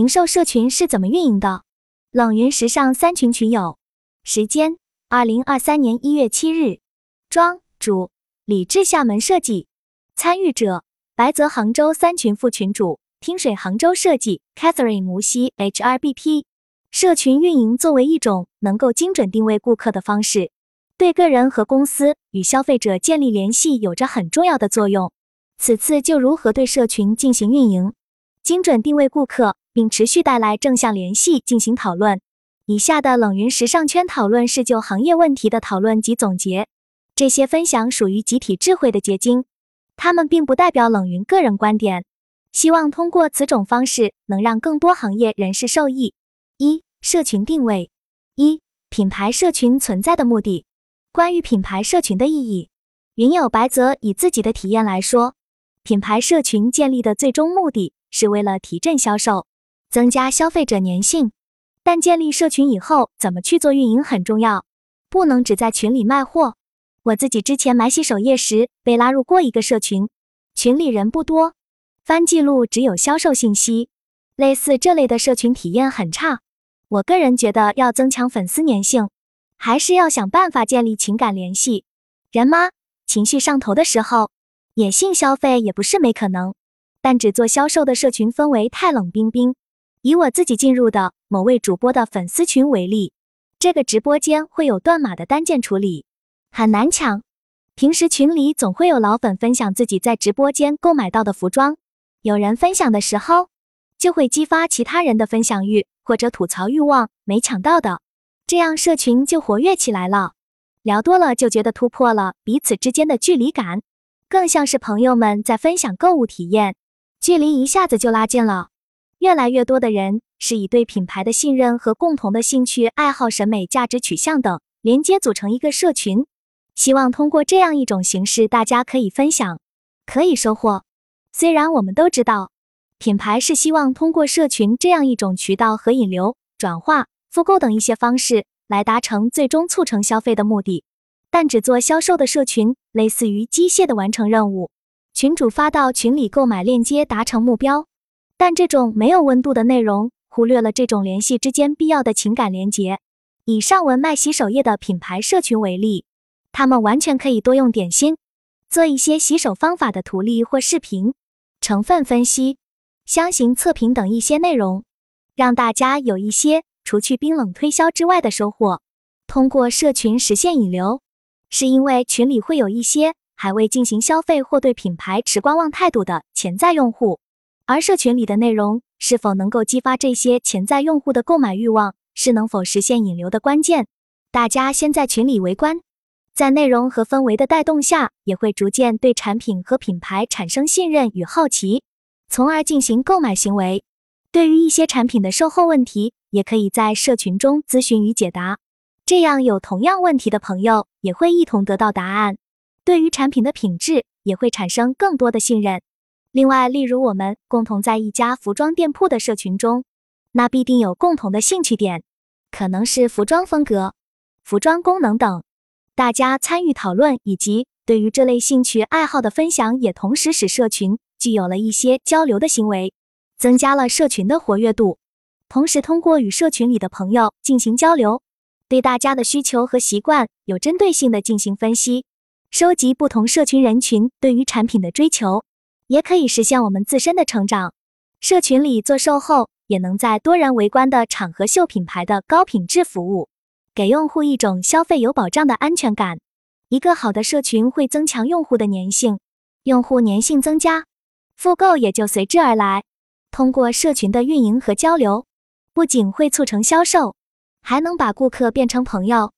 零售社群是怎么运营的？冷云时尚三群群友，时间：二零二三年一月七日，庄主李志厦门设计，参与者白泽杭州三群副群主，听水杭州设计，Catherine 无锡 HRBP。社群运营作为一种能够精准定位顾客的方式，对个人和公司与消费者建立联系有着很重要的作用。此次就如何对社群进行运营，精准定位顾客，并持续带来正向联系进行讨论。以下的冷云时尚圈讨论是就行业问题的讨论及总结，这些分享属于集体智慧的结晶，他们并不代表冷云个人观点。希望通过此种方式，能让更多行业人士受益。一、社群定位。一、品牌社群存在的目的。关于品牌社群的意义，云友白泽以自己的体验来说，品牌社群建立的最终目的是为了提振销售，增加消费者粘性。但建立社群以后，怎么去做运营很重要，不能只在群里卖货。我自己之前买洗手液时被拉入过一个社群，群里人不多，翻记录只有销售信息，类似这类的社群体验很差。我个人觉得，要增强粉丝粘性，还是要想办法建立情感联系。人吗？情绪上头的时候，野性消费也不是没可能。但只做销售的社群氛围太冷冰冰。以我自己进入的某位主播的粉丝群为例，这个直播间会有断码的单件处理，很难抢。平时群里总会有老粉分享自己在直播间购买到的服装，有人分享的时候，就会激发其他人的分享欲。或者吐槽欲望没抢到的，这样社群就活跃起来了。聊多了就觉得突破了彼此之间的距离感，更像是朋友们在分享购物体验，距离一下子就拉近了。越来越多的人是以对品牌的信任和共同的兴趣爱好、审美、价值取向等连接组成一个社群，希望通过这样一种形式，大家可以分享，可以收获。虽然我们都知道。品牌是希望通过社群这样一种渠道和引流、转化、复购等一些方式来达成最终促成消费的目的，但只做销售的社群类似于机械的完成任务，群主发到群里购买链接达成目标，但这种没有温度的内容忽略了这种联系之间必要的情感连接。以上文卖洗手液的品牌社群为例，他们完全可以多用点心，做一些洗手方法的图例或视频，成分分析。香型测评等一些内容，让大家有一些除去冰冷推销之外的收获。通过社群实现引流，是因为群里会有一些还未进行消费或对品牌持观望态度的潜在用户，而社群里的内容是否能够激发这些潜在用户的购买欲望，是能否实现引流的关键。大家先在群里围观，在内容和氛围的带动下，也会逐渐对产品和品牌产生信任与好奇。从而进行购买行为。对于一些产品的售后问题，也可以在社群中咨询与解答，这样有同样问题的朋友也会一同得到答案。对于产品的品质，也会产生更多的信任。另外，例如我们共同在一家服装店铺的社群中，那必定有共同的兴趣点，可能是服装风格、服装功能等。大家参与讨论以及对于这类兴趣爱好的分享，也同时使社群。具有了一些交流的行为，增加了社群的活跃度。同时，通过与社群里的朋友进行交流，对大家的需求和习惯有针对性的进行分析，收集不同社群人群对于产品的追求，也可以实现我们自身的成长。社群里做售后，也能在多人围观的场合秀品牌的高品质服务，给用户一种消费有保障的安全感。一个好的社群会增强用户的粘性，用户粘性增加。复购也就随之而来。通过社群的运营和交流，不仅会促成销售，还能把顾客变成朋友。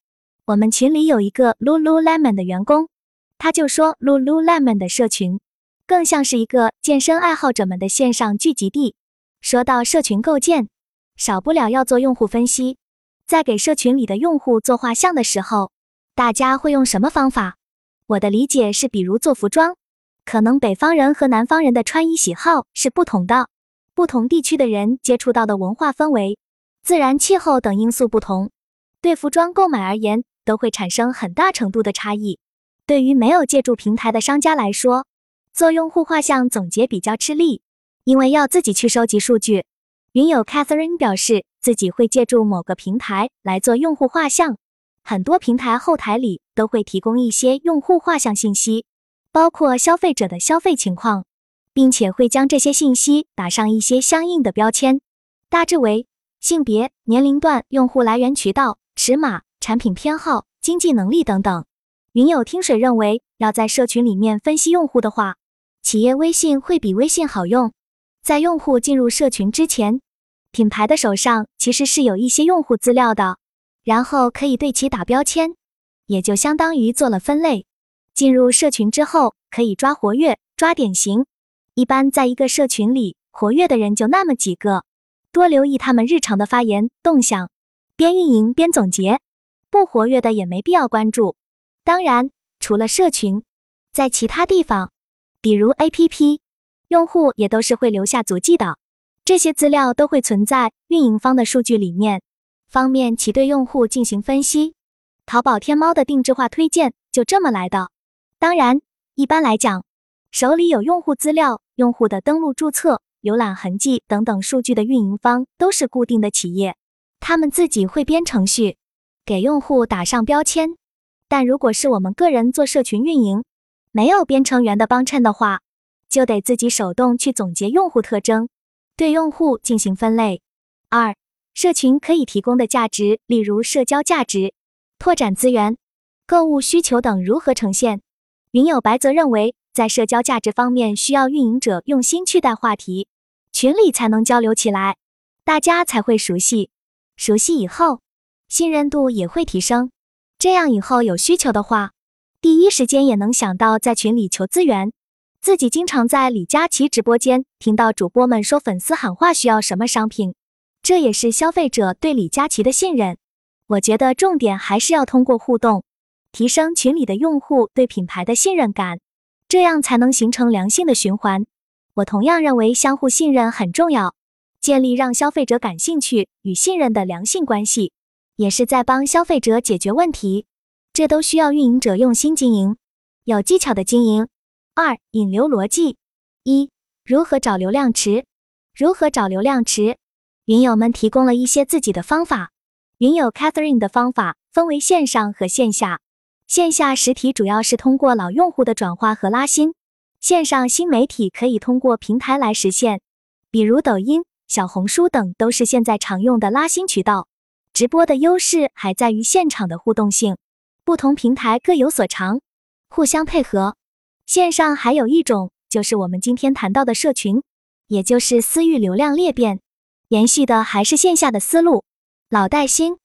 我们群里有一个 Lululemon 的员工，他就说 Lululemon 的社群更像是一个健身爱好者们的线上聚集地。说到社群构建，少不了要做用户分析。在给社群里的用户做画像的时候，大家会用什么方法？我的理解是，比如做服装。可能北方人和南方人的穿衣喜好是不同的，不同地区的人接触到的文化氛围、自然气候等因素不同，对服装购买而言都会产生很大程度的差异。对于没有借助平台的商家来说，做用户画像总结比较吃力，因为要自己去收集数据，云友 Catherine 表示，自己会借助某个平台来做用户画像。很多平台后台里都会提供一些用户画像信息，包括消费者的消费情况，并且会将这些信息打上一些相应的标签，大致为性别、年龄段、用户来源渠道、尺码、产品偏好、经济能力等等。云友听水认为，要在社群里面分析用户的话，企业微信会比微信好用。在用户进入社群之前，品牌的手上其实是有一些用户资料的，然后可以对其打标签，也就相当于做了分类。进入社群之后，可以抓活跃、抓典型。一般在一个社群里，活跃的人就那么几个，多留意他们日常的发言动向，边运营边总结。不活跃的也没必要关注。当然，除了社群，在其他地方，比如 APP。用户也都是会留下足迹的，这些资料都会存在运营方的数据里面，方便其对用户进行分析。淘宝天猫的定制化推荐就这么来的。当然，一般来讲，手里有用户资料、用户的登录、注册、浏览痕迹等等数据的运营方都是固定的企业，他们自己会编程序给用户打上标签。但如果是我们个人做社群运营，没有编程员的帮衬的话，就得自己手动去总结用户特征，对用户进行分类。二、社群可以提供的价值，例如社交价值、拓展资源、购物需求等如何呈现？云友白则认为，在社交价值方面，需要运营者用心去带话题，群里才能交流起来，大家才会熟悉。熟悉以后，信任度也会提升。这样以后有需求的话，第一时间也能想到在群里求资源。自己经常在李佳琦直播间听到主播们说粉丝喊话需要什么商品，这也是消费者对李佳琦的信任。我觉得重点还是要通过互动，提升群里的用户对品牌的信任感，这样才能形成良性的循环。我同样认为相互信任很重要，建立让消费者感兴趣与信任的良性关系，也是在帮消费者解决问题。这都需要运营者用心经营，有技巧的经营。二、引流逻辑：一、如何找流量池？如何找流量池？云友们提供了一些自己的方法。云友 Catherine 的方法分为线上和线下。线下实体主要是通过老用户的转化和拉新，线上新媒体可以通过平台来实现，比如抖音、小红书等都是现在常用的拉新渠道。直播的优势还在于现场的互动性，不同平台各有所长，互相配合。线上还有一种，就是我们今天谈到的社群，也就是私域流量裂变，延续的还是线下的思路，老带新。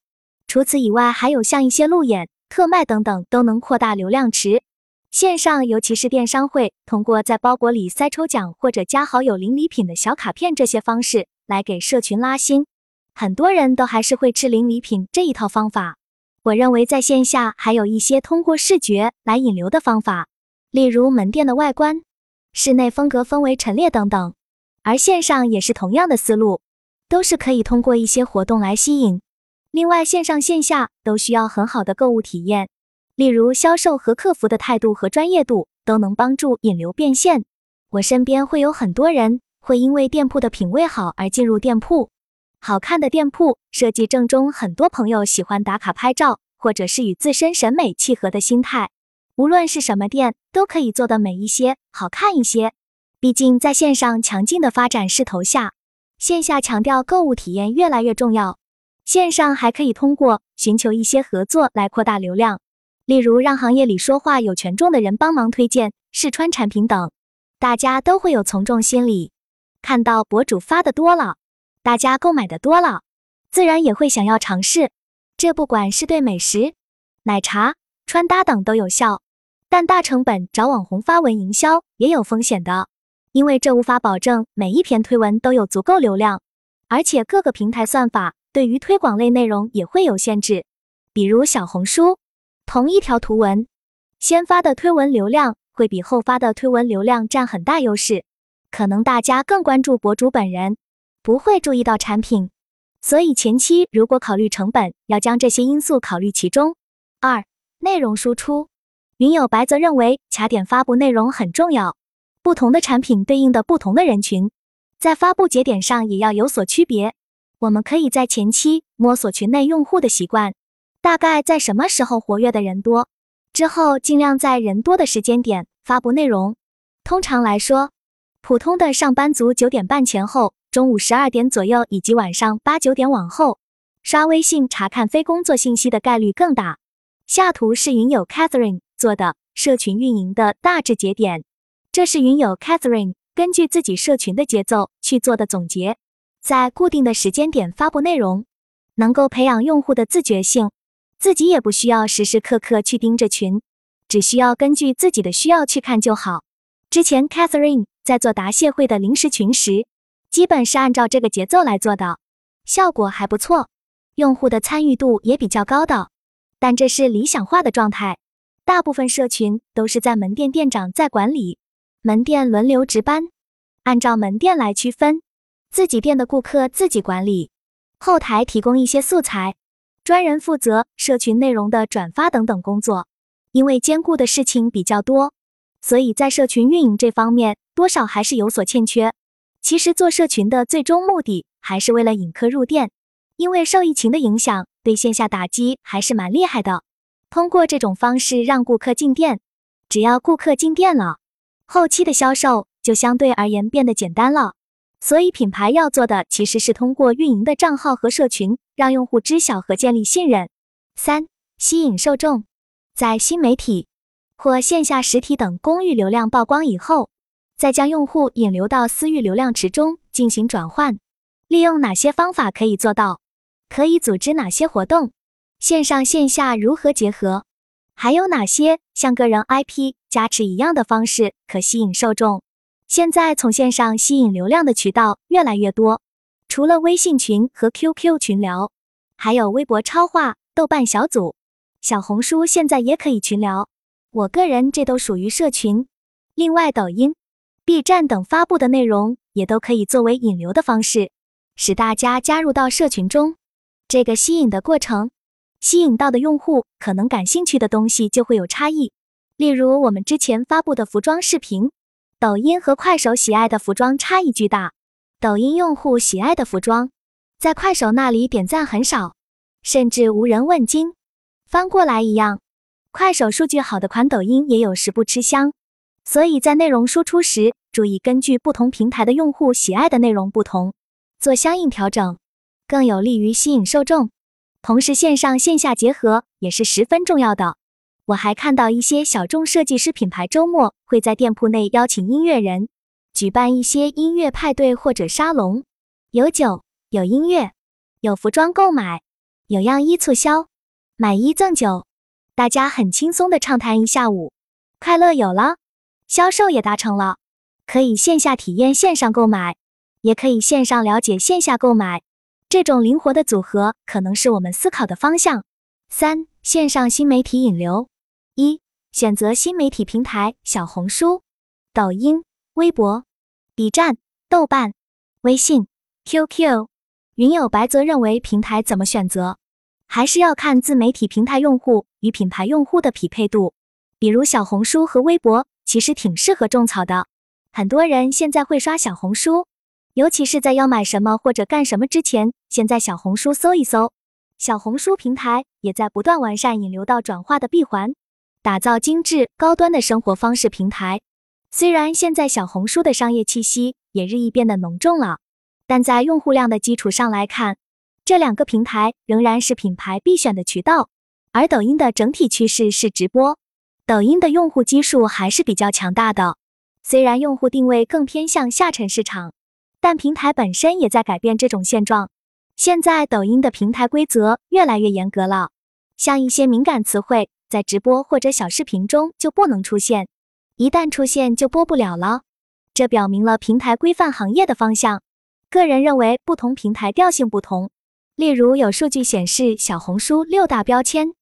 除此以外，还有像一些路演、特卖等等，都能扩大流量池。线上尤其是电商会通过在包裹里塞抽奖或者加好友领礼品的小卡片这些方式来给社群拉新，很多人都还是会吃领礼品这一套方法。我认为在线下还有一些通过视觉来引流的方法。例如门店的外观、室内风格氛围陈列等等，而线上也是同样的思路，都是可以通过一些活动来吸引。另外，线上线下都需要很好的购物体验，例如销售和客服的态度和专业度都能帮助引流变现。我身边会有很多人会因为店铺的品味好而进入店铺，好看的店铺设计正中很多朋友喜欢打卡拍照，或者是与自身审美契合的心态。无论是什么店，都可以做的美一些、好看一些。毕竟在线上强劲的发展势头下，线下强调购物体验越来越重要。线上还可以通过寻求一些合作来扩大流量，例如让行业里说话有权重的人帮忙推荐试穿产品等，大家都会有从众心理。看到博主发的多了，大家购买的多了，自然也会想要尝试。这不管是对美食、奶茶、穿搭等都有效。但大成本找网红发文营销也有风险的，因为这无法保证每一篇推文都有足够流量，而且各个平台算法对于推广类内容也会有限制。比如小红书，同一条图文，先发的推文流量会比后发的推文流量占很大优势，可能大家更关注博主本人，不会注意到产品。所以前期如果考虑成本，要将这些因素考虑其中。二、内容输出。云友白则认为，卡点发布内容很重要。不同的产品对应的不同的人群，在发布节点上也要有所区别。我们可以在前期摸索群内用户的习惯，大概在什么时候活跃的人多，之后尽量在人多的时间点发布内容。通常来说，普通的上班族九点半前后、中午十二点左右以及晚上八九点往后，刷微信查看非工作信息的概率更大。下图是云友 Catherine 做的社群运营的大致节点，这是云友 Catherine 根据自己社群的节奏去做的总结。在固定的时间点发布内容，能够培养用户的自觉性，自己也不需要时时刻刻去盯着群，只需要根据自己的需要去看就好。之前 Catherine 在做答谢会的临时群时，基本是按照这个节奏来做的，效果还不错，用户的参与度也比较高的。但这是理想化的状态，大部分社群都是在门店店长在管理，门店轮流值班，按照门店来区分。自己店的顾客自己管理，后台提供一些素材，专人负责社群内容的转发等等工作。因为兼顾的事情比较多，所以在社群运营这方面多少还是有所欠缺。其实做社群的最终目的还是为了引客入店，因为受疫情的影响，对线下打击还是蛮厉害的。通过这种方式让顾客进店，只要顾客进店了，后期的销售就相对而言变得简单了。所以，品牌要做的其实是通过运营的账号和社群，让用户知晓和建立信任。三、吸引受众，在新媒体或线下实体等公域流量曝光以后，再将用户引流到私域流量池中进行转换。利用哪些方法可以做到？可以组织哪些活动？线上线下如何结合？还有哪些像个人 IP 加持一样的方式可吸引受众？现在从线上吸引流量的渠道越来越多，除了微信群和 QQ 群聊，还有微博超话、豆瓣小组、小红书，现在也可以群聊。我个人这都属于社群。另外，抖音、B 站等发布的内容也都可以作为引流的方式，使大家加入到社群中。这个吸引的过程，吸引到的用户可能感兴趣的东西就会有差异。例如我们之前发布的服装视频。抖音和快手喜爱的服装差异巨大，抖音用户喜爱的服装，在快手那里点赞很少，甚至无人问津。翻过来一样，快手数据好的款，抖音也有时不吃香。所以在内容输出时，注意根据不同平台的用户喜爱的内容不同，做相应调整，更有利于吸引受众。同时，线上线下结合也是十分重要的。我还看到一些小众设计师品牌周末会在店铺内邀请音乐人，举办一些音乐派对或者沙龙，有酒有音乐，有服装购买，有样衣促销，买一赠九，大家很轻松的畅谈一下午，快乐有了，销售也达成了，可以线下体验线上购买，也可以线上了解线下购买，这种灵活的组合可能是我们思考的方向。三线上新媒体引流。一、选择新媒体平台：小红书、抖音、微博、B 站、豆瓣、微信、QQ。云友白则认为，平台怎么选择，还是要看自媒体平台用户与品牌用户的匹配度。比如小红书和微博，其实挺适合种草的。很多人现在会刷小红书，尤其是在要买什么或者干什么之前，先在小红书搜一搜。小红书平台也在不断完善引流到转化的闭环。打造精致高端的生活方式平台。虽然现在小红书的商业气息也日益变得浓重了，但在用户量的基础上来看，这两个平台仍然是品牌必选的渠道。而抖音的整体趋势是直播，抖音的用户基数还是比较强大的。虽然用户定位更偏向下沉市场，但平台本身也在改变这种现状。现在抖音的平台规则越来越严格了，像一些敏感词汇。在直播或者小视频中就不能出现，一旦出现就播不了了。这表明了平台规范行业的方向。个人认为，不同平台调性不同。例如，有数据显示，小红书六大标签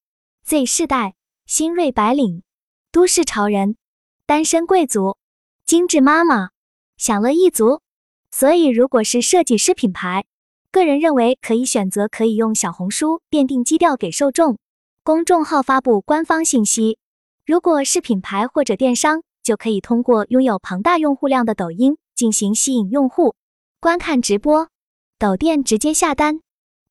：Z 世代、新锐白领、都市潮人、单身贵族、精致妈妈、享乐一族。所以，如果是设计师品牌，个人认为可以选择可以用小红书奠定基调给受众。公众号发布官方信息，如果是品牌或者电商，就可以通过拥有庞大用户量的抖音进行吸引用户。观看直播，抖店直接下单。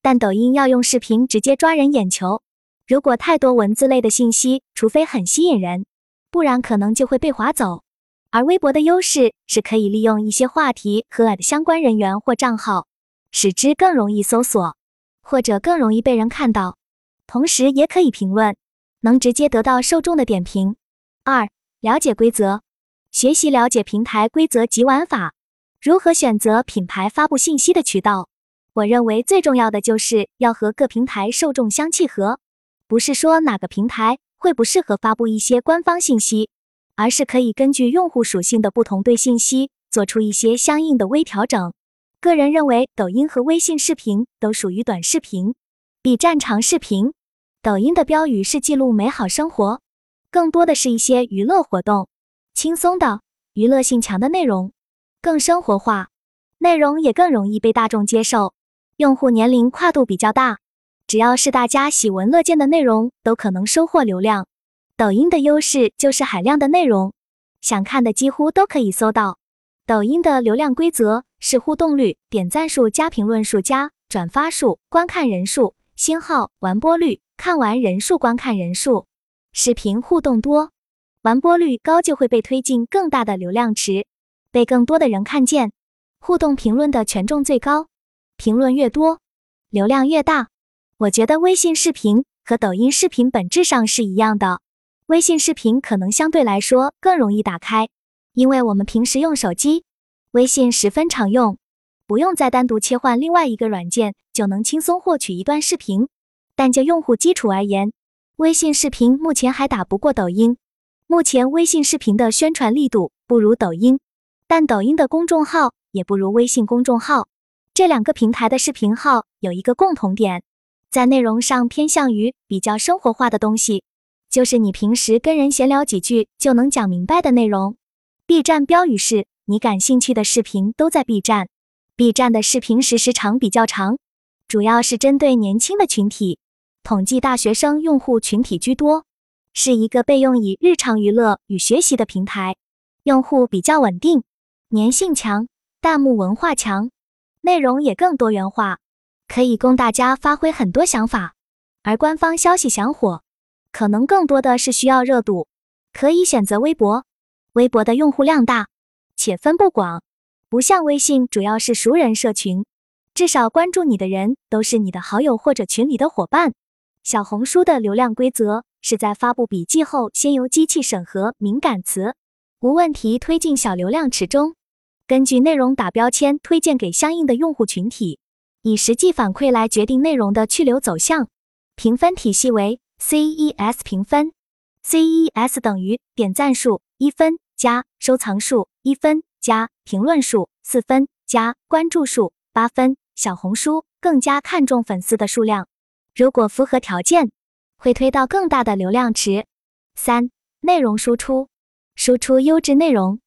但抖音要用视频直接抓人眼球，如果太多文字类的信息，除非很吸引人，不然可能就会被划走。而微博的优势是可以利用一些话题和的相关人员或账号，使之更容易搜索，或者更容易被人看到。同时也可以评论，能直接得到受众的点评。二、了解规则，学习了解平台规则及玩法，如何选择品牌发布信息的渠道。我认为最重要的就是要和各平台受众相契合，不是说哪个平台会不适合发布一些官方信息，而是可以根据用户属性的不同，对信息做出一些相应的微调整。个人认为，抖音和微信视频都属于短视频，B 站长视频。抖音的标语是记录美好生活，更多的是一些娱乐活动，轻松的娱乐性强的内容，更生活化，内容也更容易被大众接受。用户年龄跨度比较大，只要是大家喜闻乐见的内容，都可能收获流量。抖音的优势就是海量的内容，想看的几乎都可以搜到。抖音的流量规则是互动率、点赞数加评论数加转发数、观看人数、星号、完播率、看完人数、观看人数。视频互动多，完播率高就会被推进更大的流量池，被更多的人看见。互动评论的权重最高。评论越多，流量越大。我觉得微信视频和抖音视频本质上是一样的。微信视频可能相对来说更容易打开，因为我们平时用手机，微信十分常用，不用再单独切换另外一个软件就能轻松获取一段视频。但就用户基础而言，微信视频目前还打不过抖音。目前微信视频的宣传力度不如抖音，但抖音的公众号也不如微信公众号。这两个平台的视频号有一个共同点，在内容上偏向于比较生活化的东西，就是你平时跟人闲聊几句就能讲明白的内容。B 站标语是你感兴趣的视频都在 B 站。B 站的视频时时长比较长，主要是针对年轻的群体，统计大学生用户群体居多，是一个被用以日常娱乐与学习的平台，用户比较稳定，粘性强，弹幕文化强。内容也更多元化，可以供大家发挥很多想法。而官方消息想火，可能更多的是需要热度，可以选择微博。微博的用户量大，且分布广，不像微信主要是熟人社群，至少关注你的人都是你的好友或者群里的伙伴。小红书的流量规则是在发布笔记后，先由机器审核敏感词，无问题推进小流量池中。根据内容打标签，推荐给相应的用户群体，以实际反馈来决定内容的去留走向。评分体系为 CES 评分，CES 等于点赞数一分加收藏数一分加评论数四分加关注数八分。小红书更加看重粉丝的数量，如果符合条件，会推到更大的流量池。三、内容输出，输出优质内容。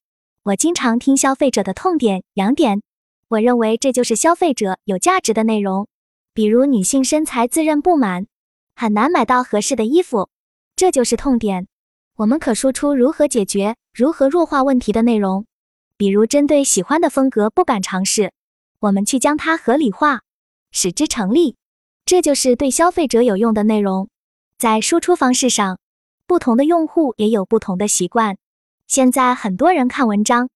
我经常听消费者的痛点、痒点，我认为这就是消费者有价值的内容。比如女性身材自认不满，很难买到合适的衣服，这就是痛点。我们可输出如何解决、如何弱化问题的内容。比如针对喜欢的风格不敢尝试，我们去将它合理化，使之成立。这就是对消费者有用的内容。在输出方式上，不同的用户也有不同的习惯。现在很多人看文章，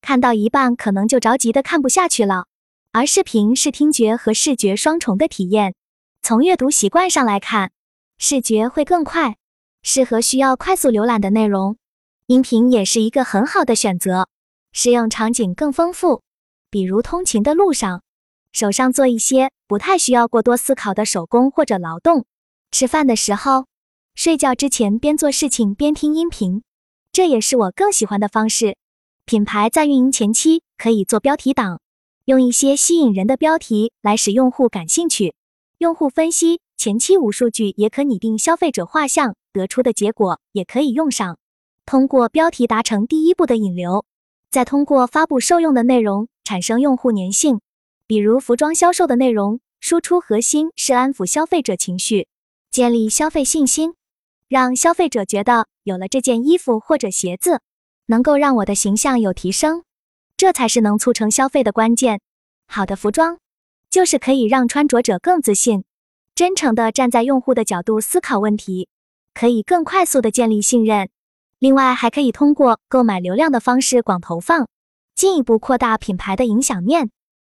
看到一半可能就着急的看不下去了。而视频是听觉和视觉双重的体验。从阅读习惯上来看，视觉会更快，适合需要快速浏览的内容。音频也是一个很好的选择，适用场景更丰富，比如通勤的路上，手上做一些不太需要过多思考的手工或者劳动，吃饭的时候，睡觉之前边做事情边听音频。这也是我更喜欢的方式。品牌在运营前期可以做标题党，用一些吸引人的标题来使用户感兴趣。用户分析前期无数据也可拟定消费者画像，得出的结果也可以用上。通过标题达成第一步的引流，再通过发布受用的内容产生用户粘性。比如服装销售的内容，输出核心是安抚消费者情绪，建立消费信心。让消费者觉得有了这件衣服或者鞋子，能够让我的形象有提升，这才是能促成消费的关键。好的服装就是可以让穿着者更自信，真诚的站在用户的角度思考问题，可以更快速的建立信任。另外，还可以通过购买流量的方式广投放，进一步扩大品牌的影响面。